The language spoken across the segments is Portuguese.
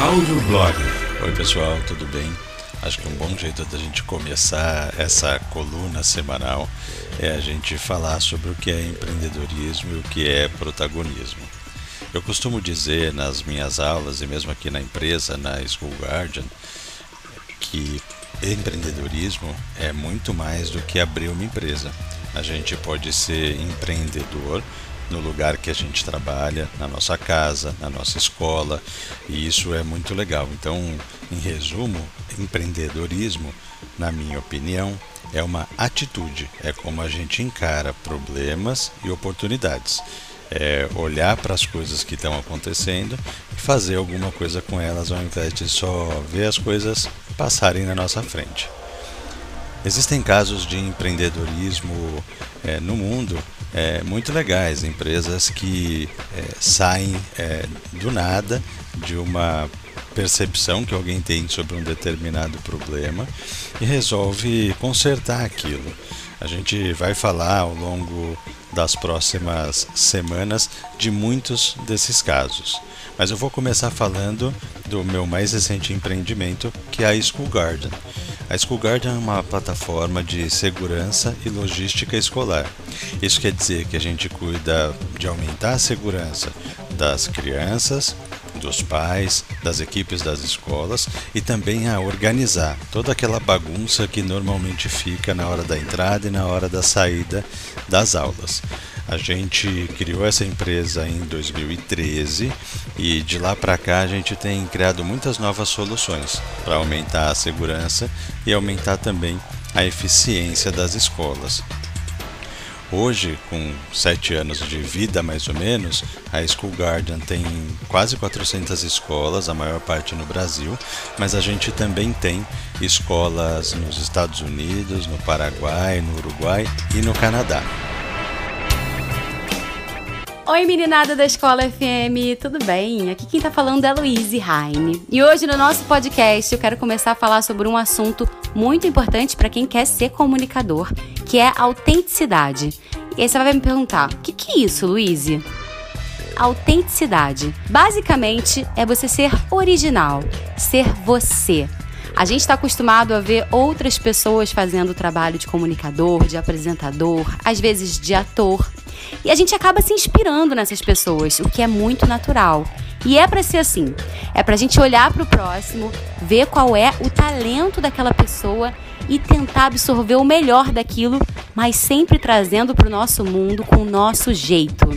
Audioblog. Oi pessoal, tudo bem? Acho que um bom jeito da gente começar essa coluna semanal é a gente falar sobre o que é empreendedorismo e o que é protagonismo. Eu costumo dizer nas minhas aulas e mesmo aqui na empresa, na School Guardian, que empreendedorismo é muito mais do que abrir uma empresa. A gente pode ser empreendedor no lugar que a gente trabalha, na nossa casa, na nossa escola, e isso é muito legal. Então, em resumo, empreendedorismo, na minha opinião, é uma atitude, é como a gente encara problemas e oportunidades. É olhar para as coisas que estão acontecendo e fazer alguma coisa com elas ao invés de só ver as coisas passarem na nossa frente. Existem casos de empreendedorismo é, no mundo é, muito legais, empresas que é, saem é, do nada de uma percepção que alguém tem sobre um determinado problema e resolve consertar aquilo. A gente vai falar ao longo das próximas semanas de muitos desses casos. Mas eu vou começar falando do meu mais recente empreendimento, que é a School Garden. A School Garden é uma plataforma de segurança e logística escolar. Isso quer dizer que a gente cuida de aumentar a segurança das crianças, dos pais, das equipes das escolas e também a organizar toda aquela bagunça que normalmente fica na hora da entrada e na hora da saída das aulas. A gente criou essa empresa em 2013 e de lá para cá a gente tem criado muitas novas soluções para aumentar a segurança e aumentar também a eficiência das escolas. Hoje, com sete anos de vida mais ou menos, a School Garden tem quase 400 escolas, a maior parte no Brasil, mas a gente também tem escolas nos Estados Unidos, no Paraguai, no Uruguai e no Canadá. Oi, meninada da Escola FM, tudo bem? Aqui quem tá falando é Luíse Heine. E hoje no nosso podcast eu quero começar a falar sobre um assunto muito importante para quem quer ser comunicador, que é autenticidade. E aí você vai me perguntar: o que, que é isso, Luíse? Autenticidade. Basicamente é você ser original, ser você. A gente está acostumado a ver outras pessoas fazendo o trabalho de comunicador, de apresentador, às vezes de ator. E a gente acaba se inspirando nessas pessoas, o que é muito natural. E é para ser assim. É para a gente olhar para o próximo, ver qual é o talento daquela pessoa e tentar absorver o melhor daquilo, mas sempre trazendo para o nosso mundo com o nosso jeito.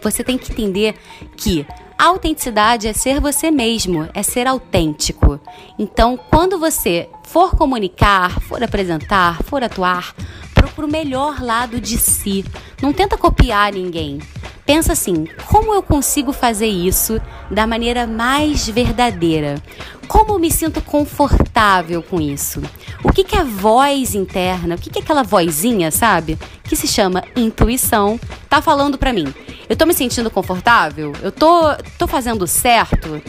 Você tem que entender que a autenticidade é ser você mesmo, é ser autêntico. Então, quando você for comunicar, for apresentar, for atuar, procura o melhor lado de si. Não tenta copiar ninguém. Pensa assim: como eu consigo fazer isso da maneira mais verdadeira? Como eu me sinto confortável com isso? O que, que a voz interna, o que, que aquela vozinha, sabe? Que se chama intuição, tá falando para mim? Eu tô me sentindo confortável? Eu tô, tô fazendo certo?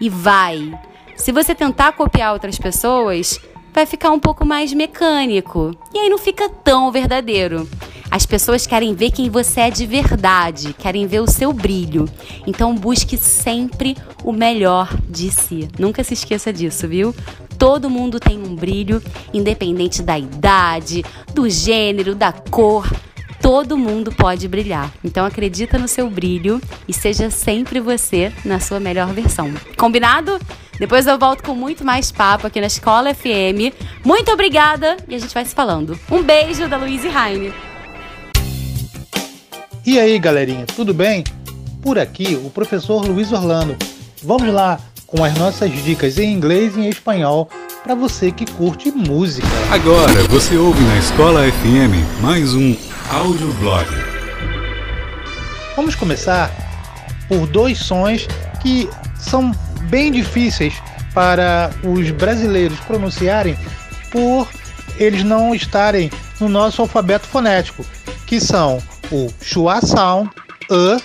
E vai. Se você tentar copiar outras pessoas, vai ficar um pouco mais mecânico. E aí não fica tão verdadeiro. As pessoas querem ver quem você é de verdade, querem ver o seu brilho. Então busque sempre o melhor de si. Nunca se esqueça disso, viu? Todo mundo tem um brilho, independente da idade, do gênero, da cor. Todo mundo pode brilhar. Então acredita no seu brilho e seja sempre você na sua melhor versão. Combinado? Depois eu volto com muito mais papo aqui na Escola FM. Muito obrigada e a gente vai se falando. Um beijo da Luíse Heine. E aí, galerinha, tudo bem? Por aqui, o professor Luiz Orlando. Vamos lá com as nossas dicas em inglês e em espanhol para você que curte música. Agora você ouve na Escola FM mais um audioblog. Vamos começar por dois sons que são bem difíceis para os brasileiros pronunciarem por eles não estarem no nosso alfabeto fonético, que são o schwa sound, e,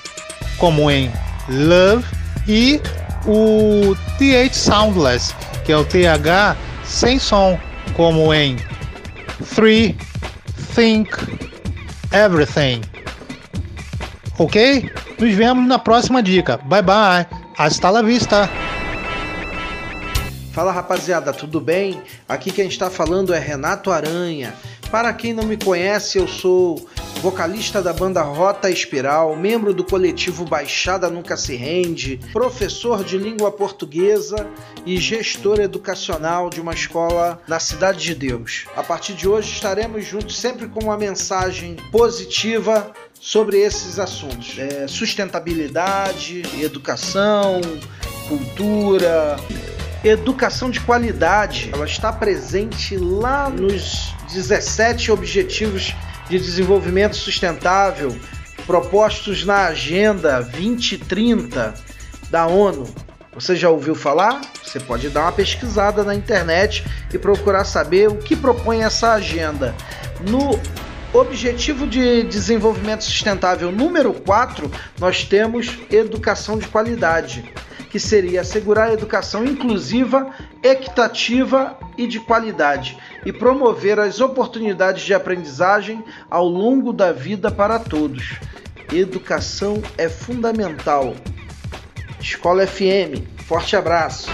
como em love, e o th soundless, que é o th sem som, como em three, think, everything. Ok? Nos vemos na próxima dica. Bye bye. Hasta la vista. Fala rapaziada, tudo bem? Aqui quem está falando é Renato Aranha. Para quem não me conhece, eu sou vocalista da banda Rota Espiral, membro do coletivo Baixada Nunca Se Rende, professor de língua portuguesa e gestor educacional de uma escola na Cidade de Deus. A partir de hoje estaremos juntos sempre com uma mensagem positiva sobre esses assuntos: é, sustentabilidade, educação, cultura, educação de qualidade. Ela está presente lá nos 17 Objetivos de Desenvolvimento Sustentável propostos na Agenda 2030 da ONU. Você já ouviu falar? Você pode dar uma pesquisada na internet e procurar saber o que propõe essa agenda. No Objetivo de Desenvolvimento Sustentável número 4, nós temos educação de qualidade que seria assegurar a educação inclusiva, equitativa e de qualidade e promover as oportunidades de aprendizagem ao longo da vida para todos. Educação é fundamental. Escola FM, forte abraço.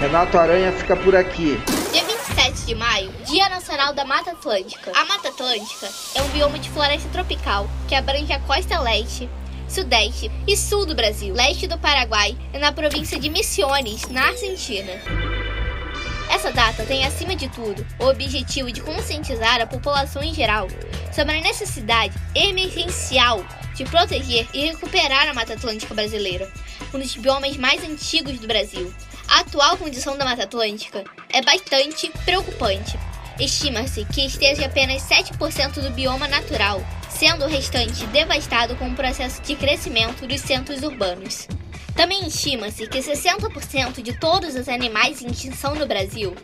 Renato Aranha fica por aqui. Dia 27 de maio, Dia Nacional da Mata Atlântica. A Mata Atlântica é um bioma de floresta tropical que abrange a costa leste, sudeste e sul do Brasil, leste do Paraguai e na província de Misiones, na Argentina. Essa data tem, acima de tudo, o objetivo de conscientizar a população em geral sobre a necessidade emergencial de proteger e recuperar a Mata Atlântica brasileira, um dos biomas mais antigos do Brasil. A atual condição da Mata Atlântica é bastante preocupante. Estima-se que esteja apenas 7% do bioma natural, sendo o restante devastado com o processo de crescimento dos centros urbanos. Também estima-se que 60% de todos os animais em extinção no Brasil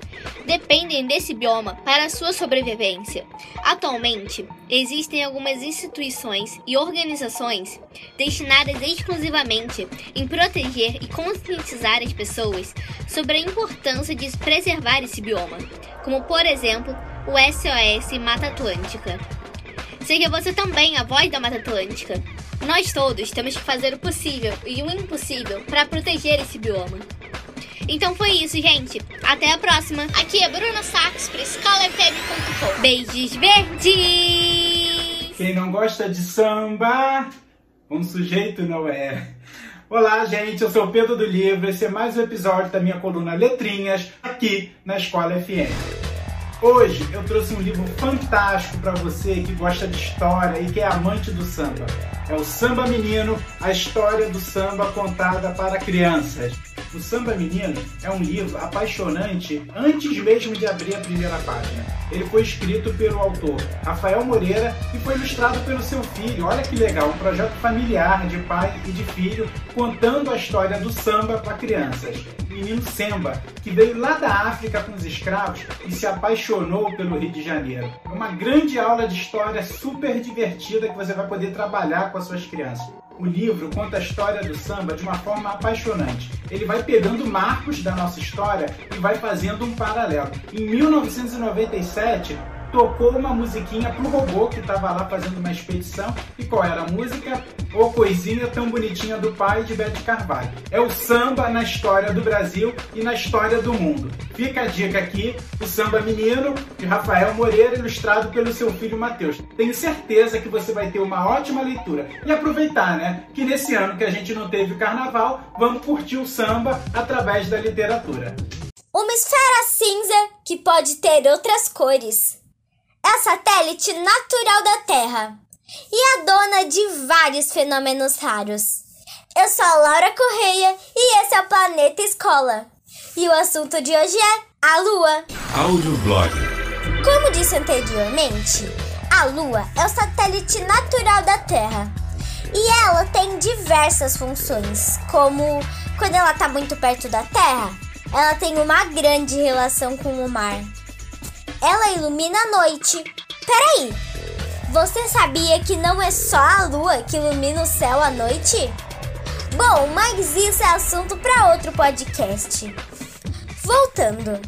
dependem desse bioma para sua sobrevivência. Atualmente, existem algumas instituições e organizações destinadas exclusivamente em proteger e conscientizar as pessoas sobre a importância de preservar esse bioma, como por exemplo o SOS Mata Atlântica. Seja você também a voz da Mata Atlântica. Nós todos temos que fazer o possível e o impossível para proteger esse bioma. Então foi isso, gente. Até a próxima. Aqui é Bruna Sacks para escolafm.com. Beijos verdes! Quem não gosta de samba, um sujeito não é. Olá, gente, eu sou o Pedro do Livro. Esse é mais um episódio da minha coluna Letrinhas aqui na Escola FM. Hoje eu trouxe um livro fantástico para você que gosta de história e que é amante do samba. É o Samba Menino, a história do samba contada para crianças. O Samba Menino é um livro apaixonante antes mesmo de abrir a primeira página. Ele foi escrito pelo autor Rafael Moreira e foi ilustrado pelo seu filho. Olha que legal, um projeto familiar de pai e de filho contando a história do samba para crianças. Menino Semba, que veio lá da África com os escravos e se apaixonou pelo Rio de Janeiro. É uma grande aula de história super divertida que você vai poder trabalhar com as suas crianças. O livro conta a história do samba de uma forma apaixonante. Ele vai pegando marcos da nossa história e vai fazendo um paralelo. Em 1997, tocou uma musiquinha pro robô que estava lá fazendo uma expedição. E qual era a música? O Coisinha Tão Bonitinha do Pai de Bete Carvalho. É o samba na história do Brasil e na história do mundo. Fica a dica aqui, o Samba Menino, de Rafael Moreira, ilustrado pelo seu filho Matheus. Tenho certeza que você vai ter uma ótima leitura. E aproveitar, né, que nesse ano que a gente não teve carnaval, vamos curtir o samba através da literatura. Uma esfera cinza que pode ter outras cores é satélite natural da Terra e a dona de vários fenômenos raros. Eu sou a Laura Correia e esse é o Planeta Escola. E o assunto de hoje é a Lua. Audioblog. Como disse anteriormente, a Lua é o satélite natural da Terra. E ela tem diversas funções, como quando ela está muito perto da Terra, ela tem uma grande relação com o mar ela ilumina a noite. Peraí, você sabia que não é só a lua que ilumina o céu à noite? Bom, mas isso é assunto para outro podcast. Voltando,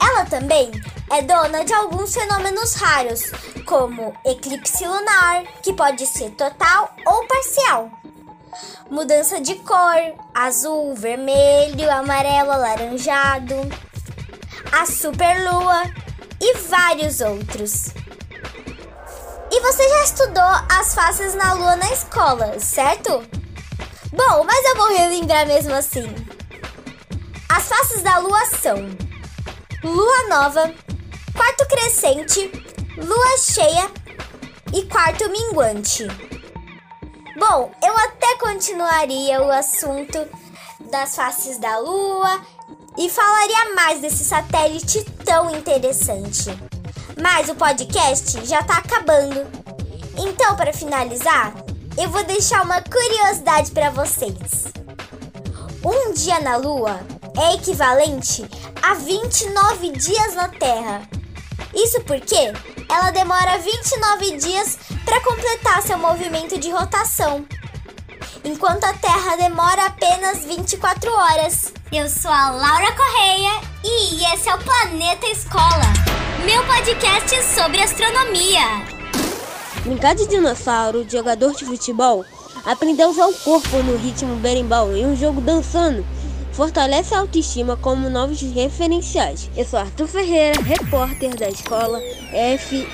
ela também é dona de alguns fenômenos raros, como eclipse lunar, que pode ser total ou parcial. Mudança de cor, azul, vermelho, amarelo, alaranjado a superlua e vários outros. E você já estudou as faces na lua na escola, certo? Bom, mas eu vou relembrar mesmo assim. As faces da lua são lua nova, quarto crescente, lua cheia e quarto minguante. Bom, eu até continuaria o assunto das faces da lua e falaria mais desse satélite tão interessante. Mas o podcast já tá acabando. Então, para finalizar, eu vou deixar uma curiosidade para vocês. Um dia na Lua é equivalente a 29 dias na Terra. Isso porque ela demora 29 dias para completar seu movimento de rotação, enquanto a Terra demora apenas 24 horas. Eu sou a Laura Correia e esse é o Planeta Escola, meu podcast sobre astronomia. Brincar de dinossauro, jogador de futebol, aprender a usar o corpo no ritmo berimbau em um jogo dançando, fortalece a autoestima como novos referenciais. Eu sou Arthur Ferreira, repórter da escola fm.com.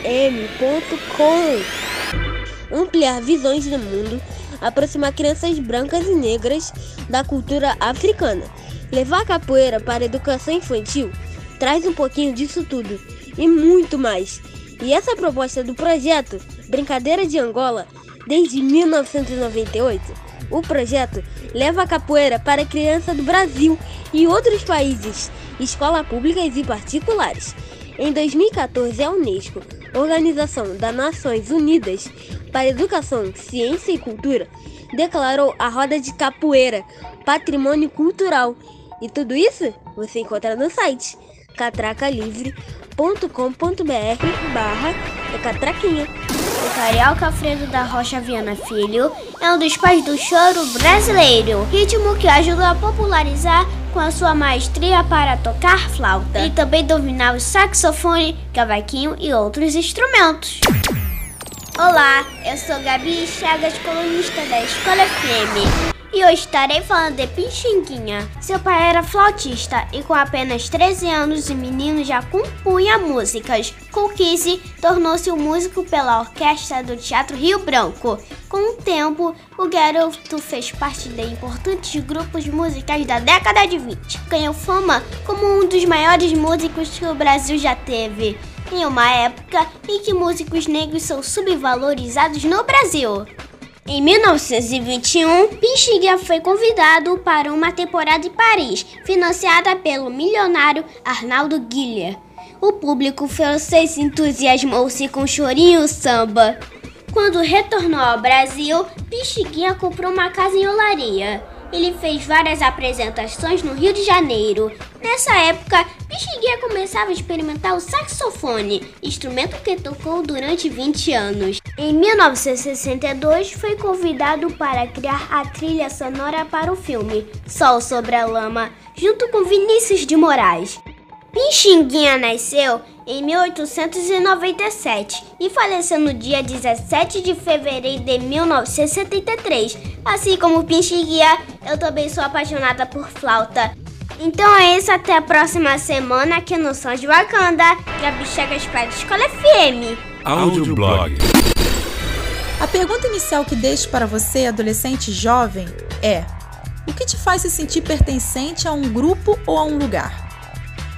Ampliar visões do mundo, aproximar crianças brancas e negras da cultura africana Levar a capoeira para a educação infantil traz um pouquinho disso tudo e muito mais. E essa proposta do projeto Brincadeira de Angola, desde 1998, o projeto leva a capoeira para a criança do Brasil e outros países, escolas públicas e particulares. Em 2014, a Unesco, Organização das Nações Unidas para Educação, Ciência e Cultura, declarou a roda de capoeira patrimônio cultural e tudo isso você encontra no site catracalivre.com.br barra catraquinha. O carioca Alfredo da Rocha Viana Filho é um dos pais do choro brasileiro, ritmo que ajuda a popularizar com a sua maestria para tocar flauta e também dominar o saxofone, cavaquinho e outros instrumentos. Olá, eu sou Gabi Chagas, colunista da Escola FM e hoje estarei falando de Pixinguinha. Seu pai era flautista e com apenas 13 anos o menino já compunha músicas. Com 15, tornou-se um músico pela orquestra do Teatro Rio Branco. Com o tempo, o garoto fez parte de importantes grupos musicais da década de 20. Ganhou fama como um dos maiores músicos que o Brasil já teve em uma época em que músicos negros são subvalorizados no Brasil. Em 1921, Pinchiguia foi convidado para uma temporada em Paris, financiada pelo milionário Arnaldo Guilher. O público francês entusiasmou-se com chorinho samba. Quando retornou ao Brasil, Pinchiguia comprou uma casa em Olaria. Ele fez várias apresentações no Rio de Janeiro. Nessa época, Pixinguinha começava a experimentar o saxofone, instrumento que tocou durante 20 anos. Em 1962, foi convidado para criar a trilha sonora para o filme Sol sobre a Lama, junto com Vinícius de Moraes. Pixinguinha nasceu em 1897 e faleceu no dia 17 de fevereiro de 1973. Assim como Pixinguinha, eu também sou apaixonada por flauta. Então é isso, até a próxima semana aqui no Som de Wakanda, Gabi Chagas para a Escola FM. Audioblog. A pergunta inicial que deixo para você, adolescente jovem, é: o que te faz se sentir pertencente a um grupo ou a um lugar?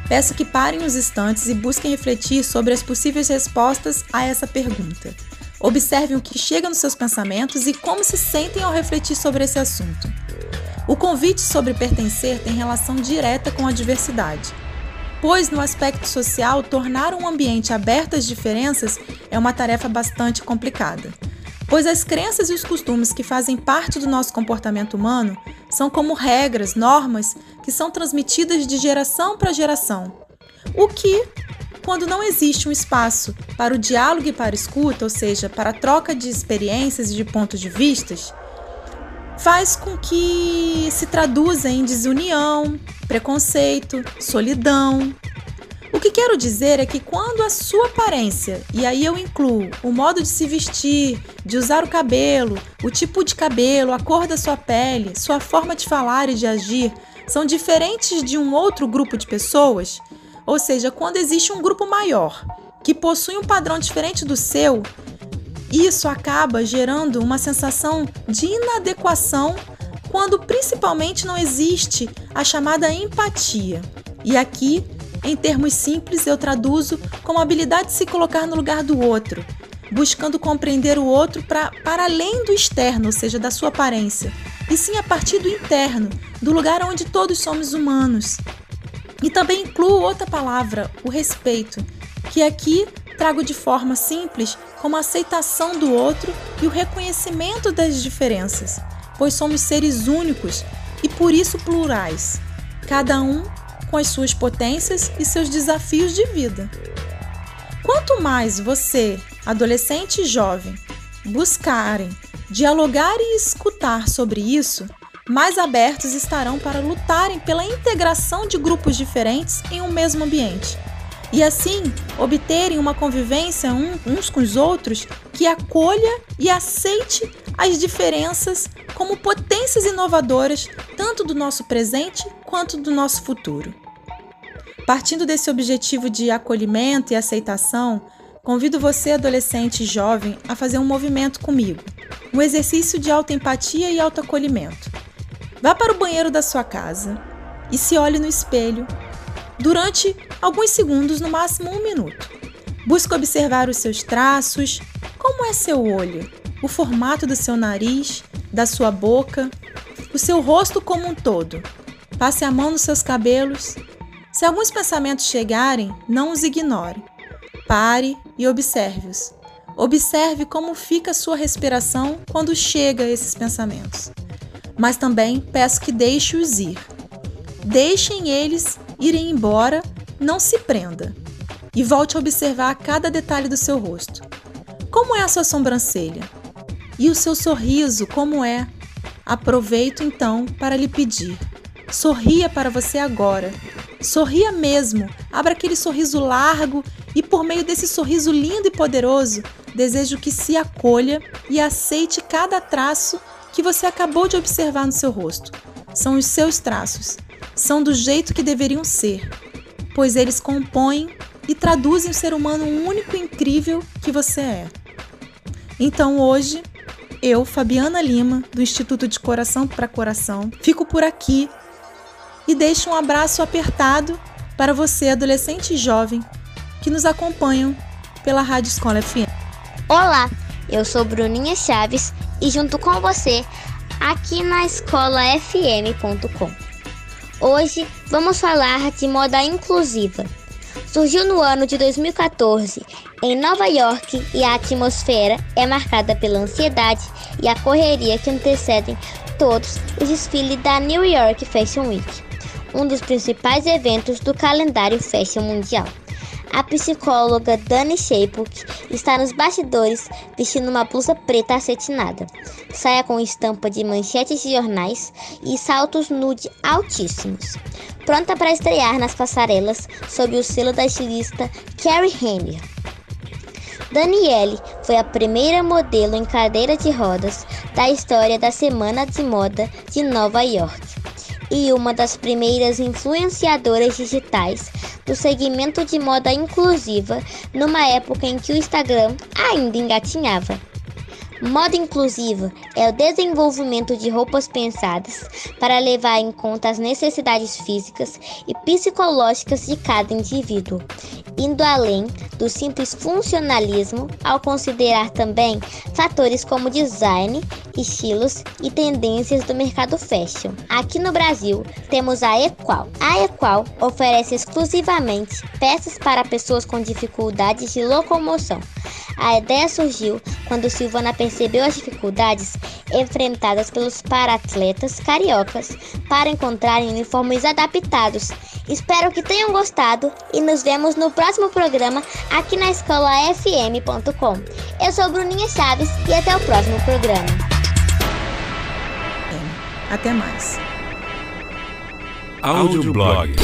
Peço que parem os instantes e busquem refletir sobre as possíveis respostas a essa pergunta. Observem o que chega nos seus pensamentos e como se sentem ao refletir sobre esse assunto. O convite sobre pertencer tem relação direta com a diversidade, pois, no aspecto social, tornar um ambiente aberto às diferenças é uma tarefa bastante complicada. Pois as crenças e os costumes que fazem parte do nosso comportamento humano são como regras, normas que são transmitidas de geração para geração. O que, quando não existe um espaço para o diálogo e para a escuta, ou seja, para a troca de experiências e de pontos de vistas, faz com que se traduza em desunião, preconceito, solidão, o que quero dizer é que quando a sua aparência, e aí eu incluo o modo de se vestir, de usar o cabelo, o tipo de cabelo, a cor da sua pele, sua forma de falar e de agir, são diferentes de um outro grupo de pessoas, Ou seja, quando existe um grupo maior que possui um padrão diferente do seu, isso acaba gerando uma sensação de inadequação quando principalmente não existe a chamada empatia. E aqui, em termos simples, eu traduzo como a habilidade de se colocar no lugar do outro, buscando compreender o outro pra, para além do externo, ou seja, da sua aparência, e sim a partir do interno, do lugar onde todos somos humanos. E também incluo outra palavra, o respeito, que aqui trago de forma simples como a aceitação do outro e o reconhecimento das diferenças, pois somos seres únicos e por isso plurais, cada um com as suas potências e seus desafios de vida. Quanto mais você, adolescente e jovem, buscarem dialogar e escutar sobre isso, mais abertos estarão para lutarem pela integração de grupos diferentes em um mesmo ambiente. E assim obterem uma convivência uns com os outros que acolha e aceite as diferenças como potências inovadoras tanto do nosso presente quanto do nosso futuro. Partindo desse objetivo de acolhimento e aceitação, convido você, adolescente e jovem, a fazer um movimento comigo, um exercício de autoempatia e autoacolhimento. Vá para o banheiro da sua casa e se olhe no espelho durante alguns segundos, no máximo um minuto. Busque observar os seus traços, como é seu olho, o formato do seu nariz, da sua boca, o seu rosto como um todo. Passe a mão nos seus cabelos. Se alguns pensamentos chegarem, não os ignore. Pare e observe-os. Observe como fica a sua respiração quando chega a esses pensamentos mas também peço que deixe-os ir. Deixem eles irem embora, não se prenda. E volte a observar cada detalhe do seu rosto. Como é a sua sobrancelha? E o seu sorriso, como é? Aproveito então para lhe pedir. Sorria para você agora. Sorria mesmo. Abra aquele sorriso largo e, por meio desse sorriso lindo e poderoso, desejo que se acolha e aceite cada traço que você acabou de observar no seu rosto. São os seus traços. São do jeito que deveriam ser, pois eles compõem e traduzem o ser humano único e incrível que você é. Então hoje, eu, Fabiana Lima, do Instituto de Coração para Coração, fico por aqui e deixo um abraço apertado para você, adolescente e jovem, que nos acompanham pela Rádio Escola FM. Olá, eu sou Bruninha Chaves e junto com você aqui na escola fm.com. Hoje vamos falar de moda inclusiva. Surgiu no ano de 2014 em Nova York e a atmosfera é marcada pela ansiedade e a correria que antecedem todos os desfiles da New York Fashion Week, um dos principais eventos do calendário fashion mundial. A psicóloga Dani Shapuk está nos bastidores vestindo uma blusa preta acetinada, saia com estampa de manchetes de jornais e saltos nude altíssimos, pronta para estrear nas passarelas sob o selo da estilista Carrie Henry. Danielle foi a primeira modelo em cadeira de rodas da história da Semana de Moda de Nova York e uma das primeiras influenciadoras digitais do segmento de moda inclusiva numa época em que o Instagram ainda engatinhava. Moda inclusiva é o desenvolvimento de roupas pensadas para levar em conta as necessidades físicas e psicológicas de cada indivíduo, indo além do simples funcionalismo ao considerar também fatores como design, estilos e tendências do mercado fashion. Aqui no Brasil, temos a Equal. A Equal oferece exclusivamente peças para pessoas com dificuldades de locomoção. A ideia surgiu quando Silvana percebeu as dificuldades enfrentadas pelos paratletas cariocas para encontrarem uniformes adaptados. Espero que tenham gostado e nos vemos no próximo programa aqui na escola fm.com. Eu sou Bruninha Chaves e até o próximo programa. Até mais. Audioblog.